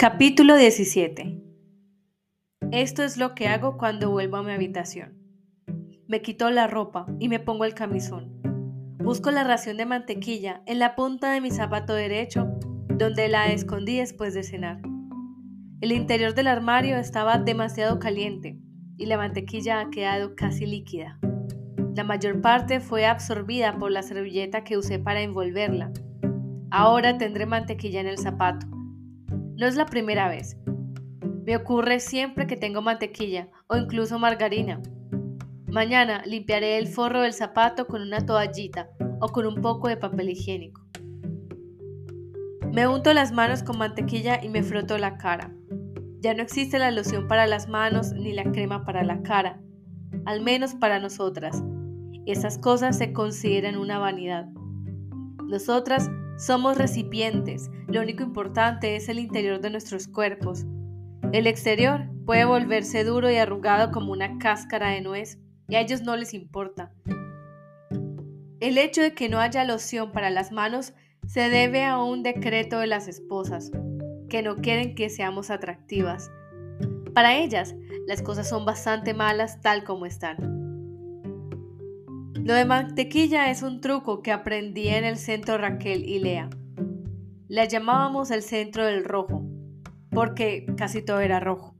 Capítulo 17 Esto es lo que hago cuando vuelvo a mi habitación. Me quito la ropa y me pongo el camisón. Busco la ración de mantequilla en la punta de mi zapato derecho, donde la escondí después de cenar. El interior del armario estaba demasiado caliente y la mantequilla ha quedado casi líquida. La mayor parte fue absorbida por la servilleta que usé para envolverla. Ahora tendré mantequilla en el zapato no es la primera vez. Me ocurre siempre que tengo mantequilla o incluso margarina. Mañana limpiaré el forro del zapato con una toallita o con un poco de papel higiénico. Me unto las manos con mantequilla y me froto la cara. Ya no existe la loción para las manos ni la crema para la cara, al menos para nosotras. Esas cosas se consideran una vanidad. Nosotras somos recipientes, lo único importante es el interior de nuestros cuerpos. El exterior puede volverse duro y arrugado como una cáscara de nuez, y a ellos no les importa. El hecho de que no haya loción para las manos se debe a un decreto de las esposas, que no quieren que seamos atractivas. Para ellas, las cosas son bastante malas tal como están. Lo de mantequilla es un truco que aprendí en el centro Raquel y Lea. La llamábamos el centro del rojo, porque casi todo era rojo.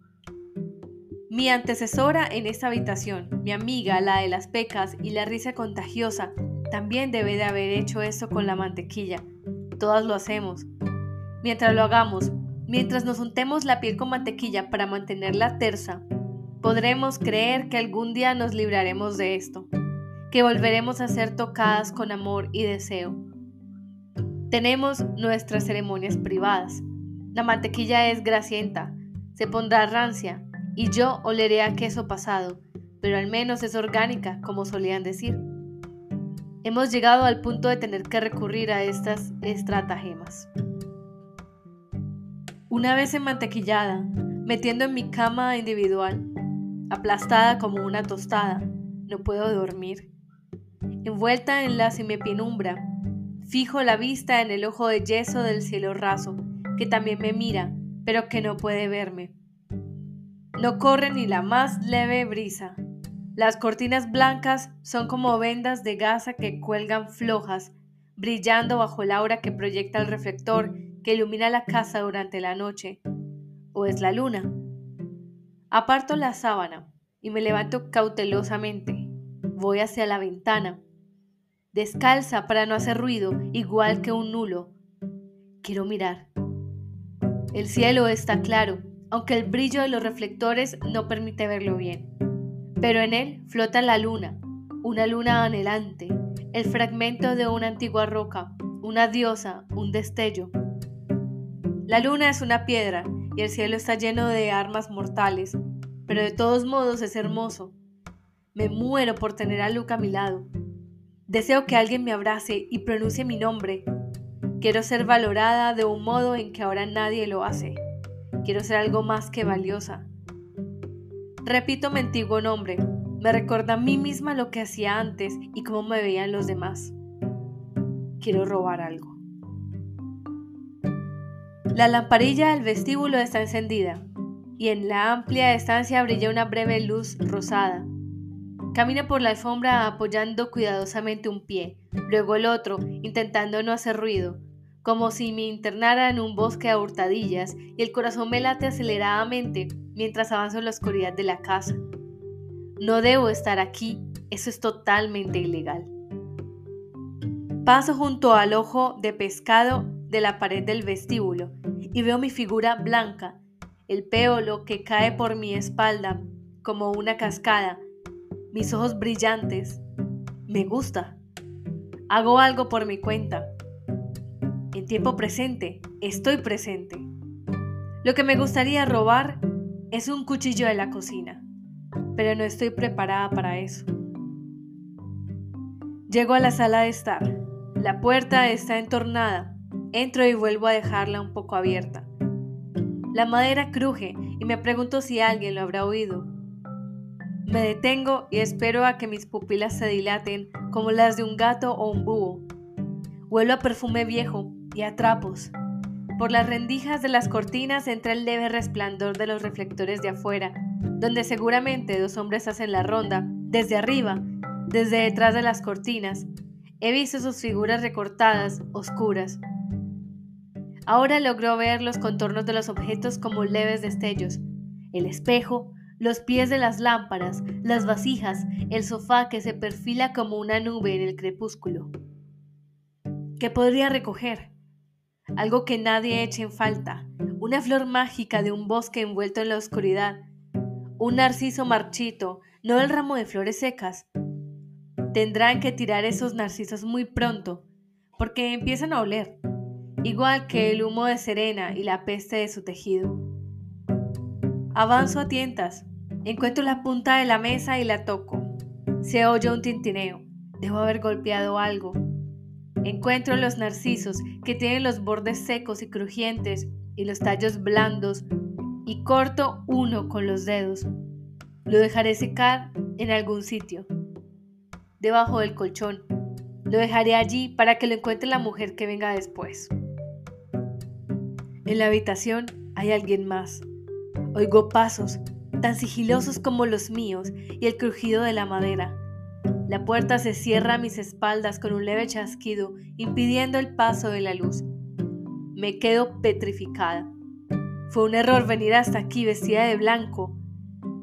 Mi antecesora en esta habitación, mi amiga, la de las pecas y la risa contagiosa, también debe de haber hecho esto con la mantequilla. Todas lo hacemos. Mientras lo hagamos, mientras nos untemos la piel con mantequilla para mantenerla tersa, podremos creer que algún día nos libraremos de esto que volveremos a ser tocadas con amor y deseo. Tenemos nuestras ceremonias privadas. La mantequilla es grasienta, se pondrá rancia y yo oleré a queso pasado, pero al menos es orgánica, como solían decir. Hemos llegado al punto de tener que recurrir a estas estratagemas. Una vez enmantequillada, metiendo en mi cama individual, aplastada como una tostada, no puedo dormir envuelta en la semipenumbra. Fijo la vista en el ojo de yeso del cielo raso, que también me mira, pero que no puede verme. No corre ni la más leve brisa. Las cortinas blancas son como vendas de gasa que cuelgan flojas, brillando bajo el aura que proyecta el reflector que ilumina la casa durante la noche. ¿O es la luna? Aparto la sábana y me levanto cautelosamente. Voy hacia la ventana descalza para no hacer ruido, igual que un nulo. Quiero mirar. El cielo está claro, aunque el brillo de los reflectores no permite verlo bien. Pero en él flota la luna, una luna anhelante, el fragmento de una antigua roca, una diosa, un destello. La luna es una piedra y el cielo está lleno de armas mortales, pero de todos modos es hermoso. Me muero por tener a Luca a mi lado. Deseo que alguien me abrace y pronuncie mi nombre. Quiero ser valorada de un modo en que ahora nadie lo hace. Quiero ser algo más que valiosa. Repito mi antiguo nombre. Me recuerda a mí misma lo que hacía antes y cómo me veían los demás. Quiero robar algo. La lamparilla del vestíbulo está encendida y en la amplia estancia brilla una breve luz rosada. Camina por la alfombra apoyando cuidadosamente un pie, luego el otro, intentando no hacer ruido, como si me internara en un bosque a hurtadillas y el corazón me late aceleradamente mientras avanzo en la oscuridad de la casa. No debo estar aquí, eso es totalmente ilegal. Paso junto al ojo de pescado de la pared del vestíbulo y veo mi figura blanca, el peolo que cae por mi espalda como una cascada mis ojos brillantes. Me gusta. Hago algo por mi cuenta. En tiempo presente, estoy presente. Lo que me gustaría robar es un cuchillo de la cocina, pero no estoy preparada para eso. Llego a la sala de estar. La puerta está entornada. Entro y vuelvo a dejarla un poco abierta. La madera cruje y me pregunto si alguien lo habrá oído. Me detengo y espero a que mis pupilas se dilaten como las de un gato o un búho. Huelo a perfume viejo y a trapos. Por las rendijas de las cortinas entra el leve resplandor de los reflectores de afuera, donde seguramente dos hombres hacen la ronda, desde arriba, desde detrás de las cortinas. He visto sus figuras recortadas, oscuras. Ahora logró ver los contornos de los objetos como leves destellos. El espejo, los pies de las lámparas, las vasijas, el sofá que se perfila como una nube en el crepúsculo. ¿Qué podría recoger? algo que nadie eche en falta, una flor mágica de un bosque envuelto en la oscuridad, un narciso marchito, no el ramo de flores secas. Tendrán que tirar esos narcisos muy pronto, porque empiezan a oler, igual que el humo de Serena y la peste de su tejido. Avanzo a tientas, encuentro la punta de la mesa y la toco. Se oye un tintineo. Debo haber golpeado algo. Encuentro los narcisos que tienen los bordes secos y crujientes y los tallos blandos y corto uno con los dedos. Lo dejaré secar en algún sitio, debajo del colchón. Lo dejaré allí para que lo encuentre la mujer que venga después. En la habitación hay alguien más. Oigo pasos, tan sigilosos como los míos, y el crujido de la madera. La puerta se cierra a mis espaldas con un leve chasquido, impidiendo el paso de la luz. Me quedo petrificada. Fue un error venir hasta aquí vestida de blanco.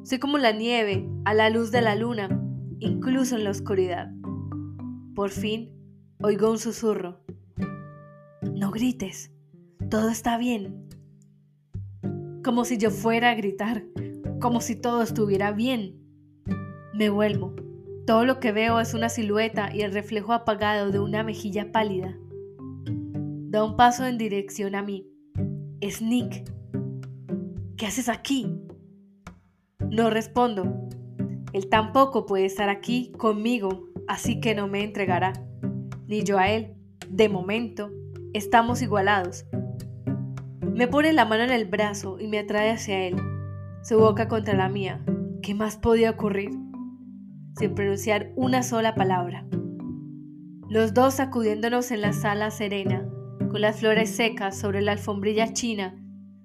Soy como la nieve a la luz de la luna, incluso en la oscuridad. Por fin, oigo un susurro. No grites, todo está bien. Como si yo fuera a gritar, como si todo estuviera bien. Me vuelvo. Todo lo que veo es una silueta y el reflejo apagado de una mejilla pálida. Da un paso en dirección a mí. Es Nick. ¿Qué haces aquí? No respondo. Él tampoco puede estar aquí conmigo, así que no me entregará. Ni yo a él. De momento, estamos igualados. Me pone la mano en el brazo y me atrae hacia él, su boca contra la mía. ¿Qué más podía ocurrir? sin pronunciar una sola palabra. Los dos sacudiéndonos en la sala serena, con las flores secas sobre la alfombrilla china,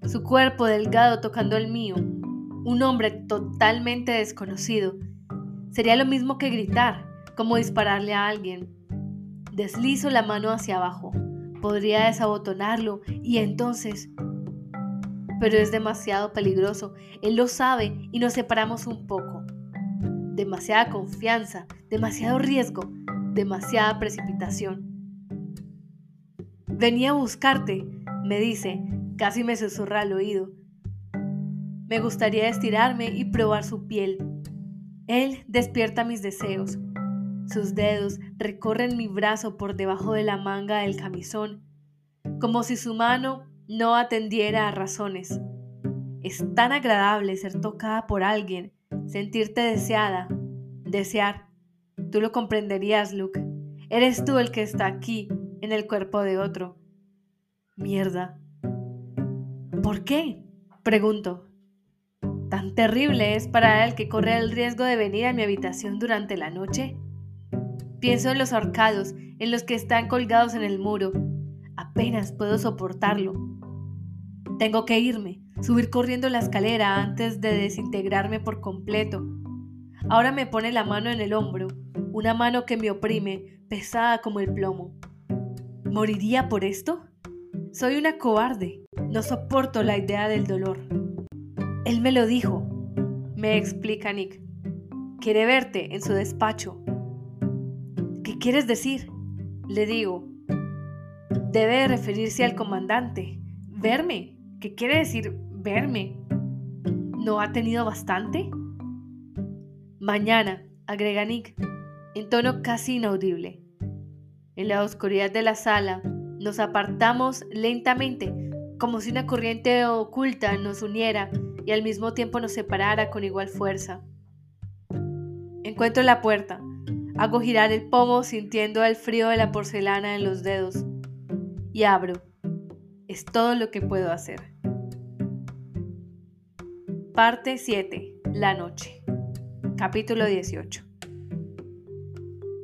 su cuerpo delgado tocando el mío, un hombre totalmente desconocido. Sería lo mismo que gritar, como dispararle a alguien. Deslizo la mano hacia abajo. Podría desabotonarlo y entonces... Pero es demasiado peligroso. Él lo sabe y nos separamos un poco demasiada confianza, demasiado riesgo, demasiada precipitación. Venía a buscarte, me dice, casi me susurra al oído. Me gustaría estirarme y probar su piel. Él despierta mis deseos. Sus dedos recorren mi brazo por debajo de la manga del camisón, como si su mano no atendiera a razones. Es tan agradable ser tocada por alguien sentirte deseada, desear. Tú lo comprenderías, Luke. Eres tú el que está aquí, en el cuerpo de otro. Mierda. ¿Por qué? Pregunto. ¿Tan terrible es para él que corre el riesgo de venir a mi habitación durante la noche? Pienso en los ahorcados, en los que están colgados en el muro. Apenas puedo soportarlo. Tengo que irme subir corriendo la escalera antes de desintegrarme por completo. Ahora me pone la mano en el hombro, una mano que me oprime, pesada como el plomo. ¿Moriría por esto? Soy una cobarde, no soporto la idea del dolor. Él me lo dijo, me explica Nick. Quiere verte en su despacho. ¿Qué quieres decir? Le digo. Debe referirse al comandante. Verme. ¿Qué quiere decir verme. ¿No ha tenido bastante? Mañana, agrega Nick, en tono casi inaudible. En la oscuridad de la sala, nos apartamos lentamente, como si una corriente oculta nos uniera y al mismo tiempo nos separara con igual fuerza. Encuentro la puerta, hago girar el pomo sintiendo el frío de la porcelana en los dedos y abro. Es todo lo que puedo hacer. Parte 7. La noche. Capítulo 18.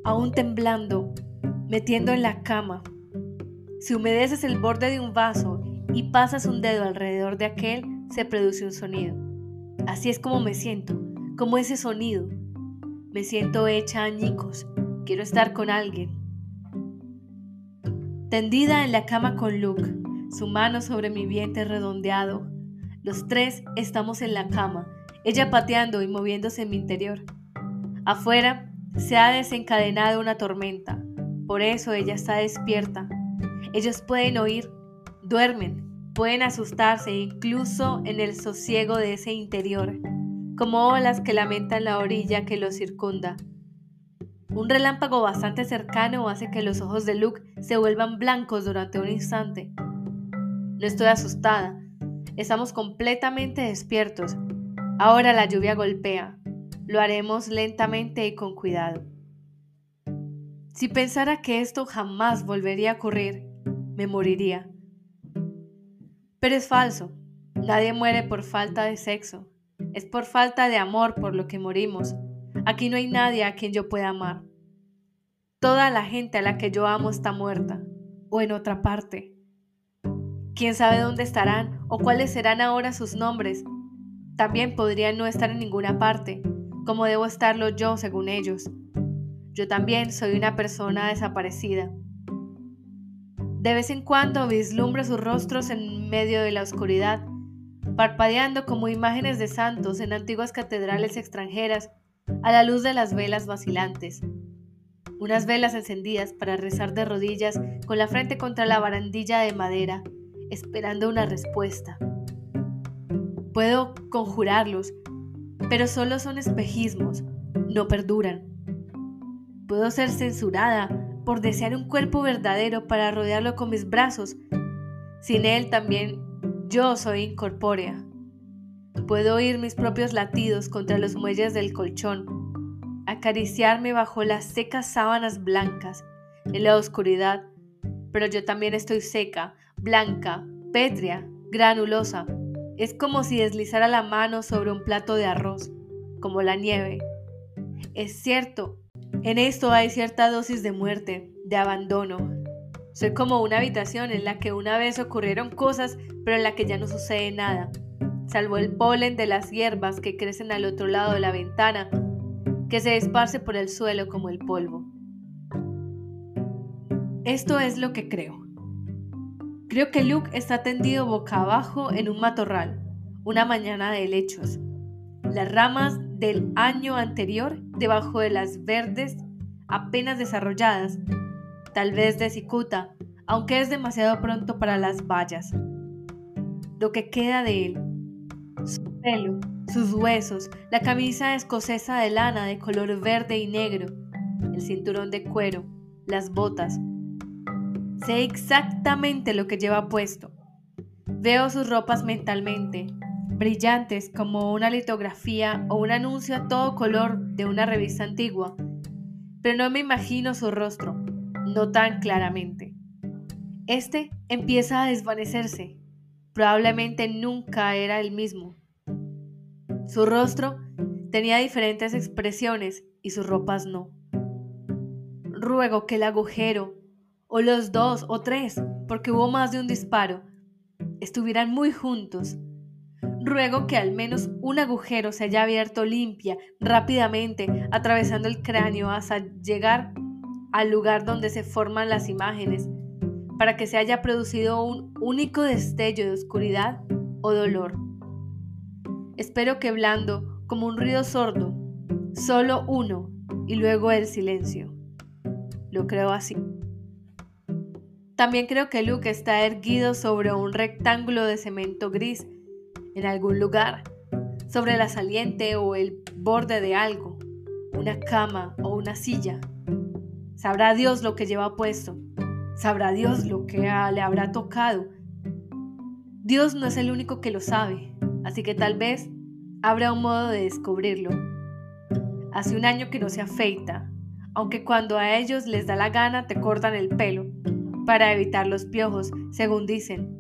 Aún temblando, metiendo en la cama. Si humedeces el borde de un vaso y pasas un dedo alrededor de aquel, se produce un sonido. Así es como me siento, como ese sonido. Me siento hecha añicos, quiero estar con alguien. Tendida en la cama con Luke, su mano sobre mi vientre redondeado. Los tres estamos en la cama, ella pateando y moviéndose en mi interior. Afuera se ha desencadenado una tormenta, por eso ella está despierta. Ellos pueden oír, duermen, pueden asustarse incluso en el sosiego de ese interior, como olas que lamentan la orilla que los circunda. Un relámpago bastante cercano hace que los ojos de Luke se vuelvan blancos durante un instante. No estoy asustada. Estamos completamente despiertos. Ahora la lluvia golpea. Lo haremos lentamente y con cuidado. Si pensara que esto jamás volvería a ocurrir, me moriría. Pero es falso. Nadie muere por falta de sexo. Es por falta de amor por lo que morimos. Aquí no hay nadie a quien yo pueda amar. Toda la gente a la que yo amo está muerta o en otra parte. ¿Quién sabe dónde estarán o cuáles serán ahora sus nombres? También podrían no estar en ninguna parte, como debo estarlo yo según ellos. Yo también soy una persona desaparecida. De vez en cuando vislumbro sus rostros en medio de la oscuridad, parpadeando como imágenes de santos en antiguas catedrales extranjeras a la luz de las velas vacilantes. Unas velas encendidas para rezar de rodillas con la frente contra la barandilla de madera, esperando una respuesta. Puedo conjurarlos, pero solo son espejismos, no perduran. Puedo ser censurada por desear un cuerpo verdadero para rodearlo con mis brazos. Sin él también yo soy incorpórea. Puedo oír mis propios latidos contra los muelles del colchón acariciarme bajo las secas sábanas blancas en la oscuridad, pero yo también estoy seca, blanca, pétrea, granulosa. Es como si deslizara la mano sobre un plato de arroz, como la nieve. Es cierto, en esto hay cierta dosis de muerte, de abandono. Soy como una habitación en la que una vez ocurrieron cosas, pero en la que ya no sucede nada, salvo el polen de las hierbas que crecen al otro lado de la ventana que se esparce por el suelo como el polvo. Esto es lo que creo. Creo que Luke está tendido boca abajo en un matorral, una mañana de helechos. Las ramas del año anterior debajo de las verdes apenas desarrolladas, tal vez de cicuta, aunque es demasiado pronto para las vallas. Lo que queda de él, su pelo, sus huesos, la camisa escocesa de lana de color verde y negro, el cinturón de cuero, las botas. Sé exactamente lo que lleva puesto. Veo sus ropas mentalmente, brillantes como una litografía o un anuncio a todo color de una revista antigua, pero no me imagino su rostro, no tan claramente. Este empieza a desvanecerse. Probablemente nunca era el mismo. Su rostro tenía diferentes expresiones y sus ropas no. Ruego que el agujero, o los dos o tres, porque hubo más de un disparo, estuvieran muy juntos. Ruego que al menos un agujero se haya abierto limpia, rápidamente, atravesando el cráneo hasta llegar al lugar donde se forman las imágenes, para que se haya producido un único destello de oscuridad o dolor. Espero que blando, como un ruido sordo, solo uno y luego el silencio. Lo creo así. También creo que Luke está erguido sobre un rectángulo de cemento gris en algún lugar, sobre la saliente o el borde de algo, una cama o una silla. Sabrá Dios lo que lleva puesto. Sabrá Dios lo que le habrá tocado. Dios no es el único que lo sabe. Así que tal vez habrá un modo de descubrirlo. Hace un año que no se afeita, aunque cuando a ellos les da la gana te cortan el pelo, para evitar los piojos, según dicen.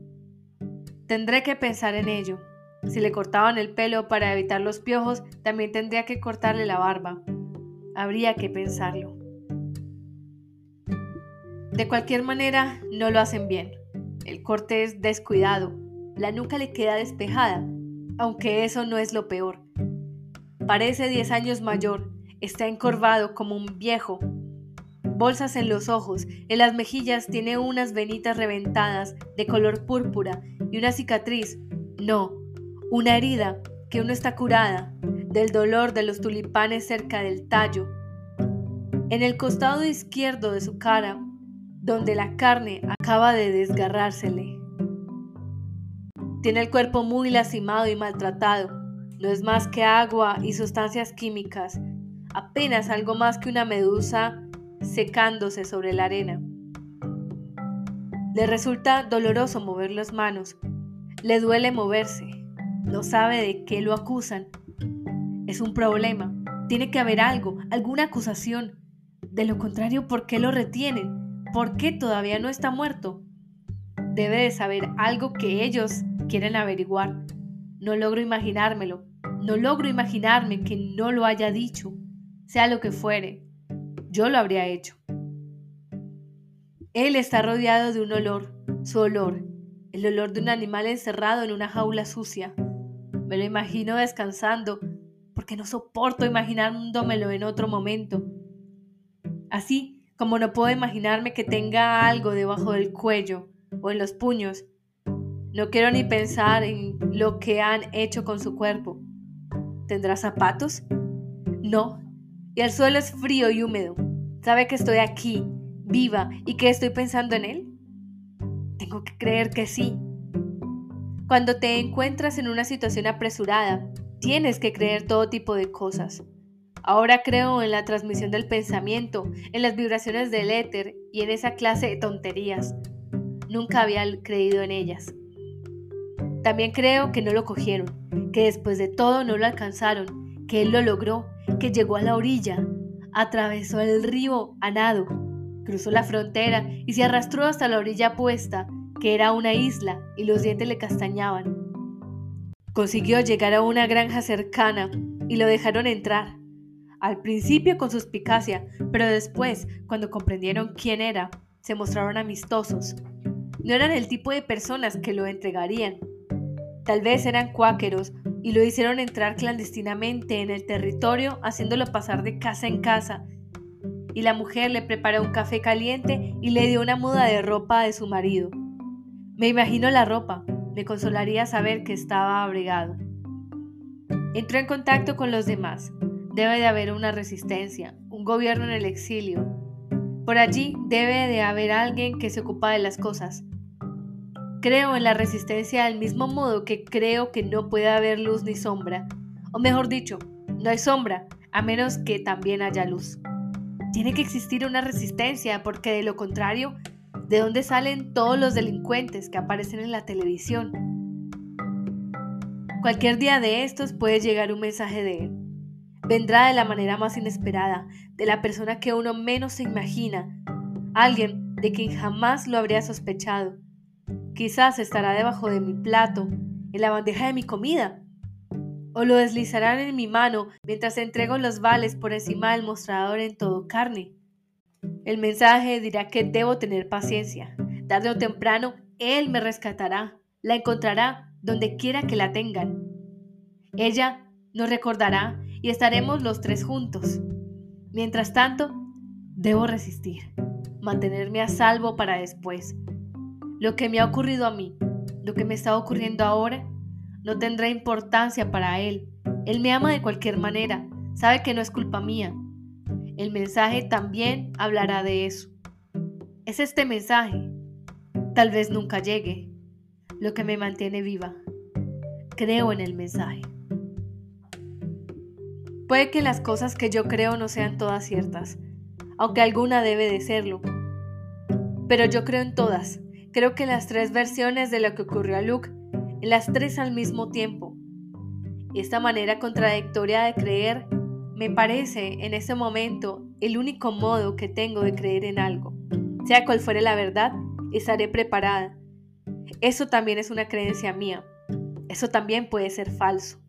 Tendré que pensar en ello. Si le cortaban el pelo para evitar los piojos, también tendría que cortarle la barba. Habría que pensarlo. De cualquier manera, no lo hacen bien. El corte es descuidado, la nuca le queda despejada, aunque eso no es lo peor. Parece 10 años mayor, está encorvado como un viejo. Bolsas en los ojos, en las mejillas tiene unas venitas reventadas de color púrpura y una cicatriz, no, una herida que uno está curada del dolor de los tulipanes cerca del tallo. En el costado izquierdo de su cara, donde la carne acaba de desgarrársele. Tiene el cuerpo muy lastimado y maltratado. No es más que agua y sustancias químicas, apenas algo más que una medusa secándose sobre la arena. Le resulta doloroso mover las manos, le duele moverse, no sabe de qué lo acusan. Es un problema, tiene que haber algo, alguna acusación. De lo contrario, ¿por qué lo retienen? ¿Por qué todavía no está muerto? Debe de saber algo que ellos quieren averiguar. No logro imaginármelo. No logro imaginarme que no lo haya dicho. Sea lo que fuere, yo lo habría hecho. Él está rodeado de un olor, su olor, el olor de un animal encerrado en una jaula sucia. Me lo imagino descansando, porque no soporto imaginármelo en otro momento. Así como no puedo imaginarme que tenga algo debajo del cuello o en los puños. No quiero ni pensar en lo que han hecho con su cuerpo. ¿Tendrá zapatos? No. Y el suelo es frío y húmedo. ¿Sabe que estoy aquí, viva, y que estoy pensando en él? Tengo que creer que sí. Cuando te encuentras en una situación apresurada, tienes que creer todo tipo de cosas. Ahora creo en la transmisión del pensamiento, en las vibraciones del éter y en esa clase de tonterías. Nunca había creído en ellas. También creo que no lo cogieron, que después de todo no lo alcanzaron, que él lo logró, que llegó a la orilla, atravesó el río a nado, cruzó la frontera y se arrastró hasta la orilla puesta, que era una isla, y los dientes le castañaban. Consiguió llegar a una granja cercana y lo dejaron entrar. Al principio con suspicacia, pero después, cuando comprendieron quién era, se mostraron amistosos. No eran el tipo de personas que lo entregarían, Tal vez eran cuáqueros y lo hicieron entrar clandestinamente en el territorio haciéndolo pasar de casa en casa. Y la mujer le preparó un café caliente y le dio una muda de ropa de su marido. Me imagino la ropa, me consolaría saber que estaba abrigado. Entró en contacto con los demás. Debe de haber una resistencia, un gobierno en el exilio. Por allí debe de haber alguien que se ocupa de las cosas, Creo en la resistencia del mismo modo que creo que no puede haber luz ni sombra. O mejor dicho, no hay sombra, a menos que también haya luz. Tiene que existir una resistencia porque de lo contrario, ¿de dónde salen todos los delincuentes que aparecen en la televisión? Cualquier día de estos puede llegar un mensaje de él. Vendrá de la manera más inesperada, de la persona que uno menos se imagina, alguien de quien jamás lo habría sospechado Quizás estará debajo de mi plato, en la bandeja de mi comida. O lo deslizarán en mi mano mientras entrego los vales por encima del mostrador en todo carne. El mensaje dirá que debo tener paciencia. Tarde o temprano, Él me rescatará, la encontrará donde quiera que la tengan. Ella nos recordará y estaremos los tres juntos. Mientras tanto, debo resistir, mantenerme a salvo para después, lo que me ha ocurrido a mí, lo que me está ocurriendo ahora, no tendrá importancia para Él. Él me ama de cualquier manera, sabe que no es culpa mía. El mensaje también hablará de eso. Es este mensaje. Tal vez nunca llegue. Lo que me mantiene viva. Creo en el mensaje. Puede que las cosas que yo creo no sean todas ciertas, aunque alguna debe de serlo. Pero yo creo en todas Creo que las tres versiones de lo que ocurrió a Luke, las tres al mismo tiempo. Esta manera contradictoria de creer me parece en ese momento el único modo que tengo de creer en algo. Sea cual fuere la verdad, estaré preparada. Eso también es una creencia mía. Eso también puede ser falso.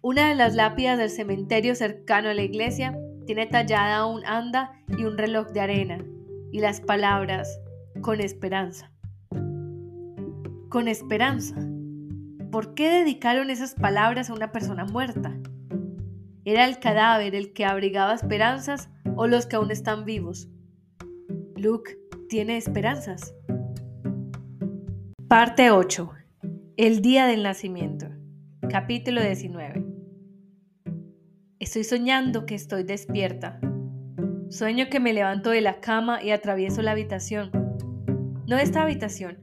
Una de las lápidas del cementerio cercano a la iglesia tiene tallada un anda y un reloj de arena, y las palabras con esperanza. con esperanza. ¿Por qué dedicaron esas palabras a una persona muerta? ¿Era el cadáver el que abrigaba esperanzas o los que aún están vivos? Luke tiene esperanzas. Parte 8. El día del nacimiento. Capítulo 19. Estoy soñando que estoy despierta. Sueño que me levanto de la cama y atravieso la habitación. No esta habitación.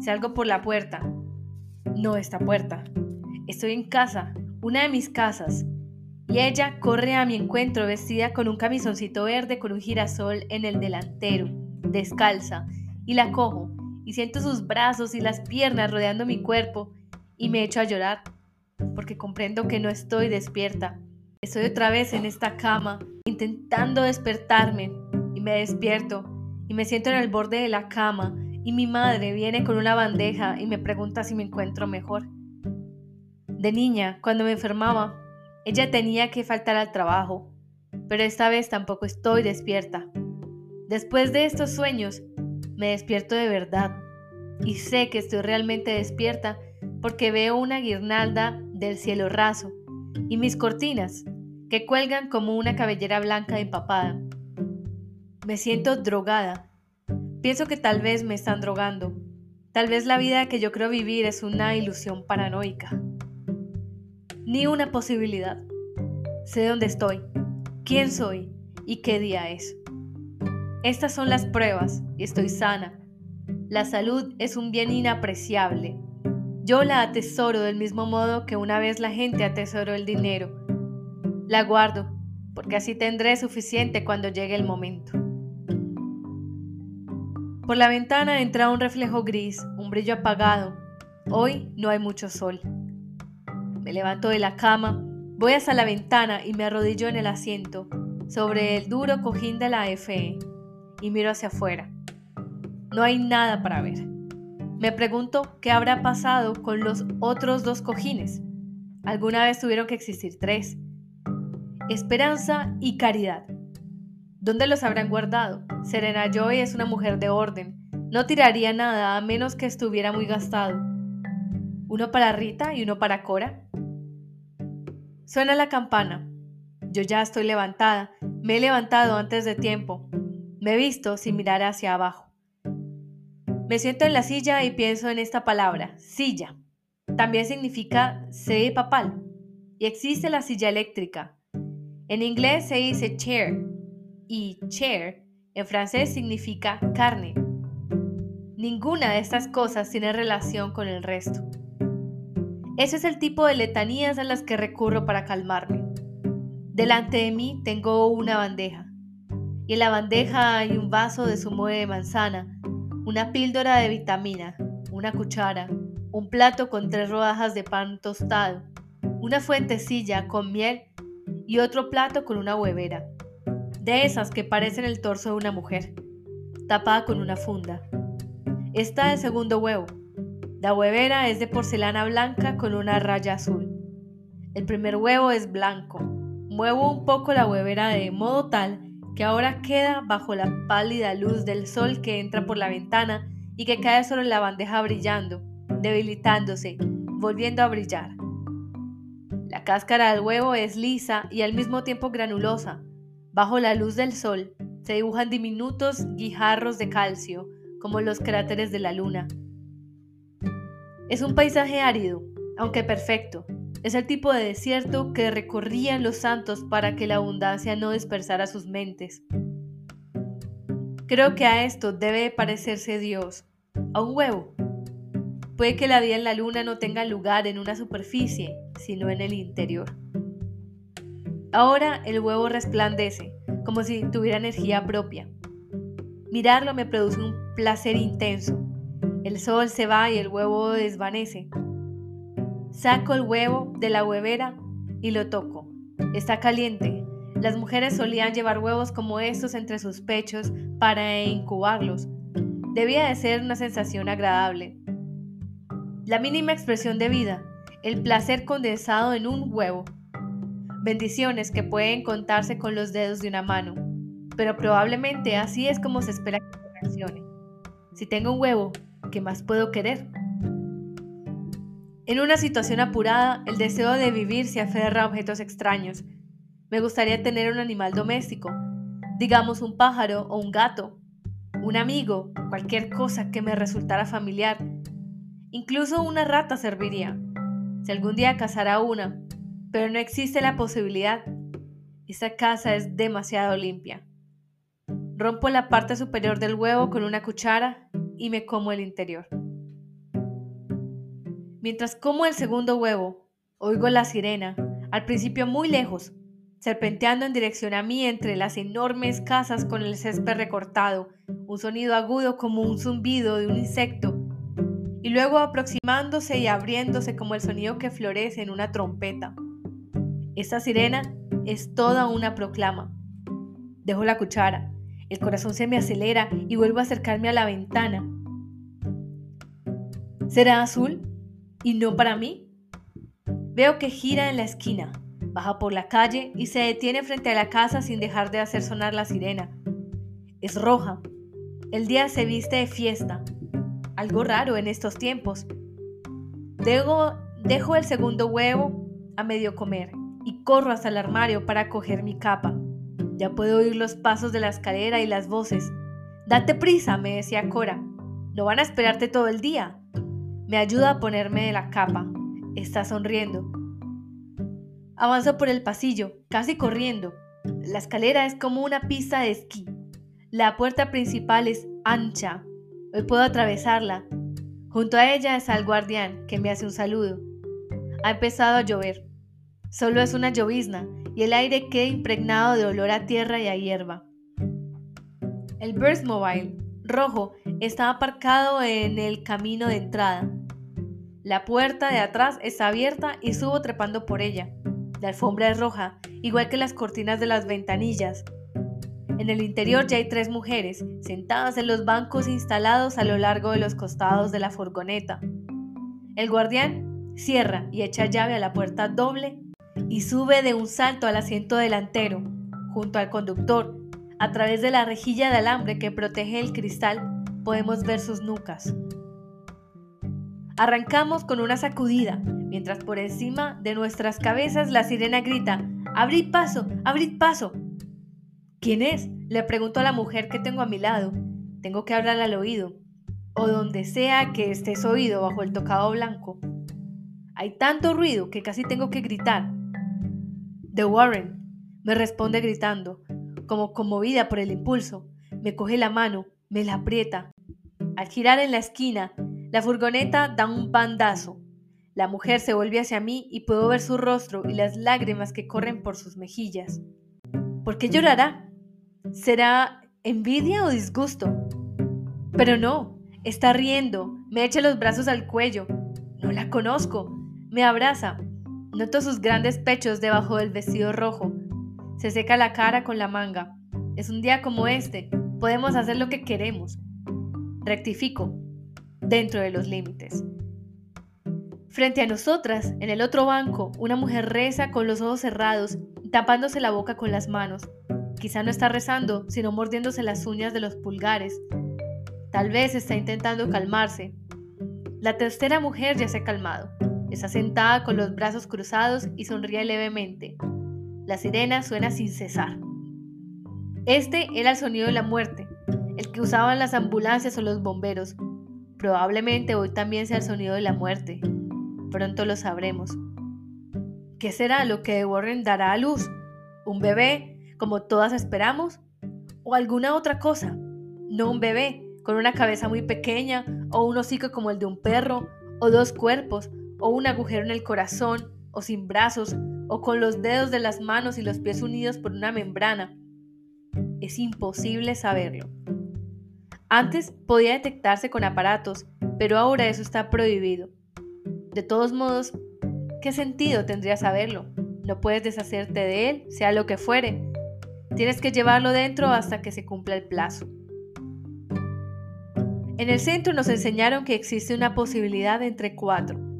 Salgo por la puerta. No esta puerta. Estoy en casa, una de mis casas, y ella corre a mi encuentro vestida con un camisoncito verde con un girasol en el delantero, descalza, y la cojo, y siento sus brazos y las piernas rodeando mi cuerpo, y me echo a llorar, porque comprendo que no estoy despierta. Estoy otra vez en esta cama, intentando despertarme, y me despierto, y me siento en el borde de la cama, y mi madre viene con una bandeja y me pregunta si me encuentro mejor. De niña, cuando me enfermaba, ella tenía que faltar al trabajo, pero esta vez tampoco estoy despierta. Después de estos sueños, me despierto de verdad y sé que estoy realmente despierta porque veo una guirnalda del cielo raso y mis cortinas que cuelgan como una cabellera blanca empapada. Me siento drogada. Pienso que tal vez me están drogando. Tal vez la vida que yo creo vivir es una ilusión paranoica. Ni una posibilidad. Sé dónde estoy, quién soy y qué día es. Estas son las pruebas y estoy sana. La salud es un bien inapreciable. Yo la atesoro del mismo modo que una vez la gente atesoró el dinero. La guardo, porque así tendré suficiente cuando llegue el momento. Por la ventana entra un reflejo gris, un brillo apagado. Hoy no hay mucho sol. Me levanto de la cama, voy hasta la ventana y me arrodillo en el asiento, sobre el duro cojín de la FE y miro hacia afuera. No hay nada para ver. Me pregunto qué habrá pasado con los otros dos cojines. Alguna vez tuvieron que existir tres. Esperanza y caridad. ¿Dónde los habrán guardado? Serena Joy es una mujer de orden. No tiraría nada a menos que estuviera muy gastado. ¿Uno para Rita y uno para Cora? Suena la campana. Yo ya estoy levantada. Me he levantado antes de tiempo. Me he visto sin mirar hacia abajo. Me siento en la silla y pienso en esta palabra, silla. También significa sede papal. Y existe la silla eléctrica. En inglés se dice chair y chair en francés significa carne. Ninguna de estas cosas tiene relación con el resto. Ese es el tipo de letanías a las que recurro para calmarme. Delante de mí tengo una bandeja y en la bandeja hay un vaso de zumo de manzana, una píldora de vitamina, una cuchara, un plato con tres rodajas de pan tostado, una fuentecilla con miel y otro plato con una huevera, de esas que parecen el torso de una mujer, tapada con una funda. Está el segundo huevo. La huevera es de porcelana blanca con una raya azul. El primer huevo es blanco. Muevo un poco la huevera de modo tal que ahora queda bajo la pálida luz del sol que entra por la ventana y que cae sobre la bandeja brillando, debilitándose, volviendo a brillar. La cáscara del huevo es lisa y al mismo tiempo granulosa. Bajo la luz del sol se dibujan diminutos guijarros de calcio, como los cráteres de la luna. Es un paisaje árido, aunque perfecto, es el tipo de desierto que recorrían los santos para que la abundancia no dispersara sus mentes. Creo que a esto debe parecerse Dios, a un huevo. Puede que la vida en la luna no tenga lugar en una superficie, sino en el interior. Ahora el huevo resplandece, como si tuviera energía propia. Mirarlo me produce un placer intenso. El sol se va y el huevo desvanece. Saco el huevo de la huevera y lo toco. Está caliente. Las mujeres solían llevar huevos como estos entre sus pechos para incubarlos. Debía de ser una sensación agradable. La mínima expresión de vida, el placer condensado en un huevo. Bendiciones que pueden contarse con los dedos de una mano, pero probablemente así es como se espera que reaccione. Si tengo un huevo, ¿qué más puedo querer? En una situación apurada, el deseo de vivir se aferra a objetos extraños. Me gustaría tener un animal doméstico, digamos un pájaro o un gato, un amigo, cualquier cosa que me resultara familiar. Incluso una rata serviría. Si algún día cazara una, pero no existe la posibilidad. Esta casa es demasiado limpia. Rompo la parte superior del huevo con una cuchara y me como el interior. Mientras como el segundo huevo, oigo la sirena, al principio muy lejos, serpenteando en dirección a mí entre las enormes casas con el césped recortado, un sonido agudo como un zumbido de un insecto, y luego aproximándose y abriéndose como el sonido que florece en una trompeta. Esta sirena es toda una proclama. Dejo la cuchara, el corazón se me acelera y vuelvo a acercarme a la ventana. ¿Será azul? ¿Y no para mí? Veo que gira en la esquina, baja por la calle y se detiene frente a la casa sin dejar de hacer sonar la sirena. Es roja. El día se viste de fiesta. Algo raro en estos tiempos. Dejo, dejo el segundo huevo a medio comer y corro hasta el armario para coger mi capa. Ya puedo oír los pasos de la escalera y las voces. Date prisa, me decía Cora. No van a esperarte todo el día. Me ayuda a ponerme de la capa. Está sonriendo. Avanzo por el pasillo, casi corriendo. La escalera es como una pista de esquí. La puerta principal es ancha. Hoy puedo atravesarla. Junto a ella está el guardián, que me hace un saludo. Ha empezado a llover. Solo es una llovizna y el aire queda impregnado de olor a tierra y a hierba. El Mobile, rojo, está aparcado en el camino de entrada. La puerta de atrás está abierta y subo trepando por ella. La alfombra es roja, igual que las cortinas de las ventanillas. En el interior ya hay tres mujeres, sentadas en los bancos instalados a lo largo de los costados de la furgoneta. El guardián cierra y echa llave a la puerta doble y sube de un salto al asiento delantero, junto al conductor. A través de la rejilla de alambre que protege el cristal podemos ver sus nucas. Arrancamos con una sacudida, mientras por encima de nuestras cabezas la sirena grita, ¡Abrid paso! ¡Abrid paso! ¿Quién es? Le pregunto a la mujer que tengo a mi lado. Tengo que hablar al oído, o donde sea que estés oído bajo el tocado blanco. Hay tanto ruido que casi tengo que gritar. The Warren, me responde gritando, como conmovida por el impulso. Me coge la mano, me la aprieta. Al girar en la esquina, la furgoneta da un bandazo. La mujer se vuelve hacia mí y puedo ver su rostro y las lágrimas que corren por sus mejillas. ¿Por qué llorará? ¿Será envidia o disgusto? Pero no, está riendo, me echa los brazos al cuello. No la conozco. Me abraza. Noto sus grandes pechos debajo del vestido rojo. Se seca la cara con la manga. Es un día como este. Podemos hacer lo que queremos. Rectifico dentro de los límites. Frente a nosotras, en el otro banco, una mujer reza con los ojos cerrados, tapándose la boca con las manos. Quizá no está rezando, sino mordiéndose las uñas de los pulgares. Tal vez está intentando calmarse. La tercera mujer ya se ha calmado. Está sentada con los brazos cruzados y sonríe levemente. La sirena suena sin cesar. Este era el sonido de la muerte, el que usaban las ambulancias o los bomberos, Probablemente hoy también sea el sonido de la muerte. Pronto lo sabremos. ¿Qué será lo que Warren dará a luz? ¿Un bebé, como todas esperamos? ¿O alguna otra cosa? No un bebé, con una cabeza muy pequeña, o un hocico como el de un perro, o dos cuerpos, o un agujero en el corazón, o sin brazos, o con los dedos de las manos y los pies unidos por una membrana. Es imposible saberlo. Antes podía detectarse con aparatos, pero ahora eso está prohibido. De todos modos, ¿qué sentido tendría saberlo? No puedes deshacerte de él, sea lo que fuere. Tienes que llevarlo dentro hasta que se cumpla el plazo. En el centro nos enseñaron que existe una posibilidad entre cuatro.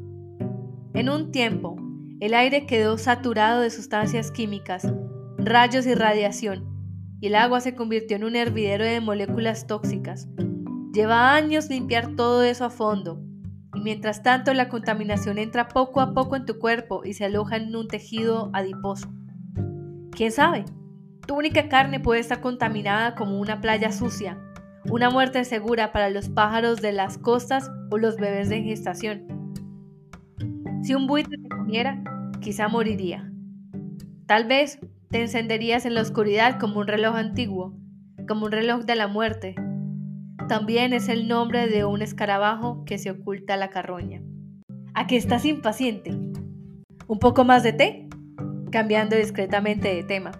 En un tiempo, el aire quedó saturado de sustancias químicas, rayos y radiación, y el agua se convirtió en un hervidero de moléculas tóxicas. Lleva años limpiar todo eso a fondo. mientras tanto la contaminación entra poco a poco en tu cuerpo y se aloja en un tejido adiposo. ¿Quién sabe? Tu única carne puede estar contaminada como una playa sucia, una muerte segura para los pájaros de las costas o los bebés de gestación. Si un buitre te comiera, quizá moriría. Tal vez te encenderías en la oscuridad como un reloj antiguo, como un reloj de la muerte. También es el nombre de un escarabajo que se oculta a la carroña. ¿A qué estás impaciente? ¿Un poco más de té? Cambiando discretamente de tema.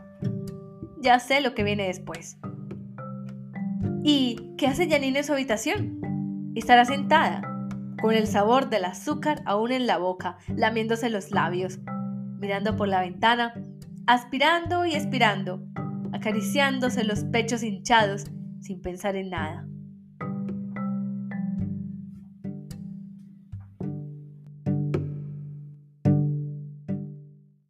Ya sé lo que viene después. ¿Y qué hace Janine en su habitación? Estará sentada, con el sabor del azúcar aún en la boca, lamiéndose los labios, mirando por la ventana, aspirando y expirando, acariciándose los pechos hinchados sin pensar en nada.